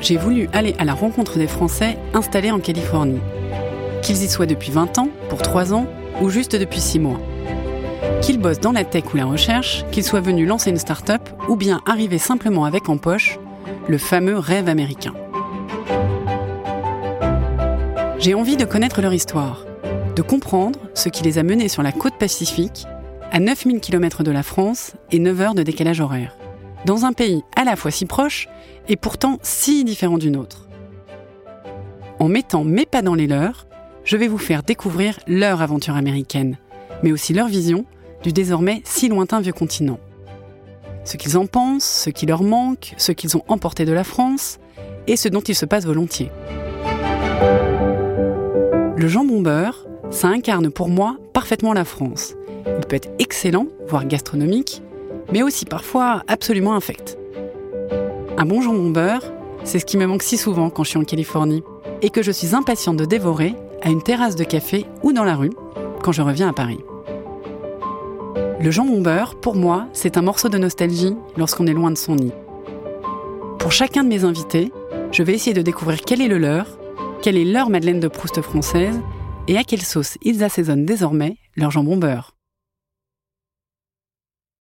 j'ai voulu aller à la rencontre des Français installés en Californie. Qu'ils y soient depuis 20 ans, pour 3 ans ou juste depuis 6 mois. Qu'ils bossent dans la tech ou la recherche, qu'ils soient venus lancer une start-up ou bien arriver simplement avec en poche le fameux rêve américain. J'ai envie de connaître leur histoire, de comprendre ce qui les a menés sur la côte pacifique, à 9000 km de la France et 9 heures de décalage horaire, dans un pays à la fois si proche et pourtant si différent du nôtre. En mettant mes pas dans les leurs, je vais vous faire découvrir leur aventure américaine, mais aussi leur vision du désormais si lointain vieux continent. Ce qu'ils en pensent, ce qui leur manque, ce qu'ils ont emporté de la France et ce dont ils se passent volontiers. Le jambon beurre, ça incarne pour moi parfaitement la France. Il peut être excellent, voire gastronomique, mais aussi parfois absolument infect. Un bon jambon beurre, c'est ce qui me manque si souvent quand je suis en Californie et que je suis impatiente de dévorer à une terrasse de café ou dans la rue quand je reviens à Paris. Le jambon beurre, pour moi, c'est un morceau de nostalgie lorsqu'on est loin de son nid. Pour chacun de mes invités, je vais essayer de découvrir quel est le leur, quelle est leur Madeleine de Proust française et à quelle sauce ils assaisonnent désormais leur jambon beurre.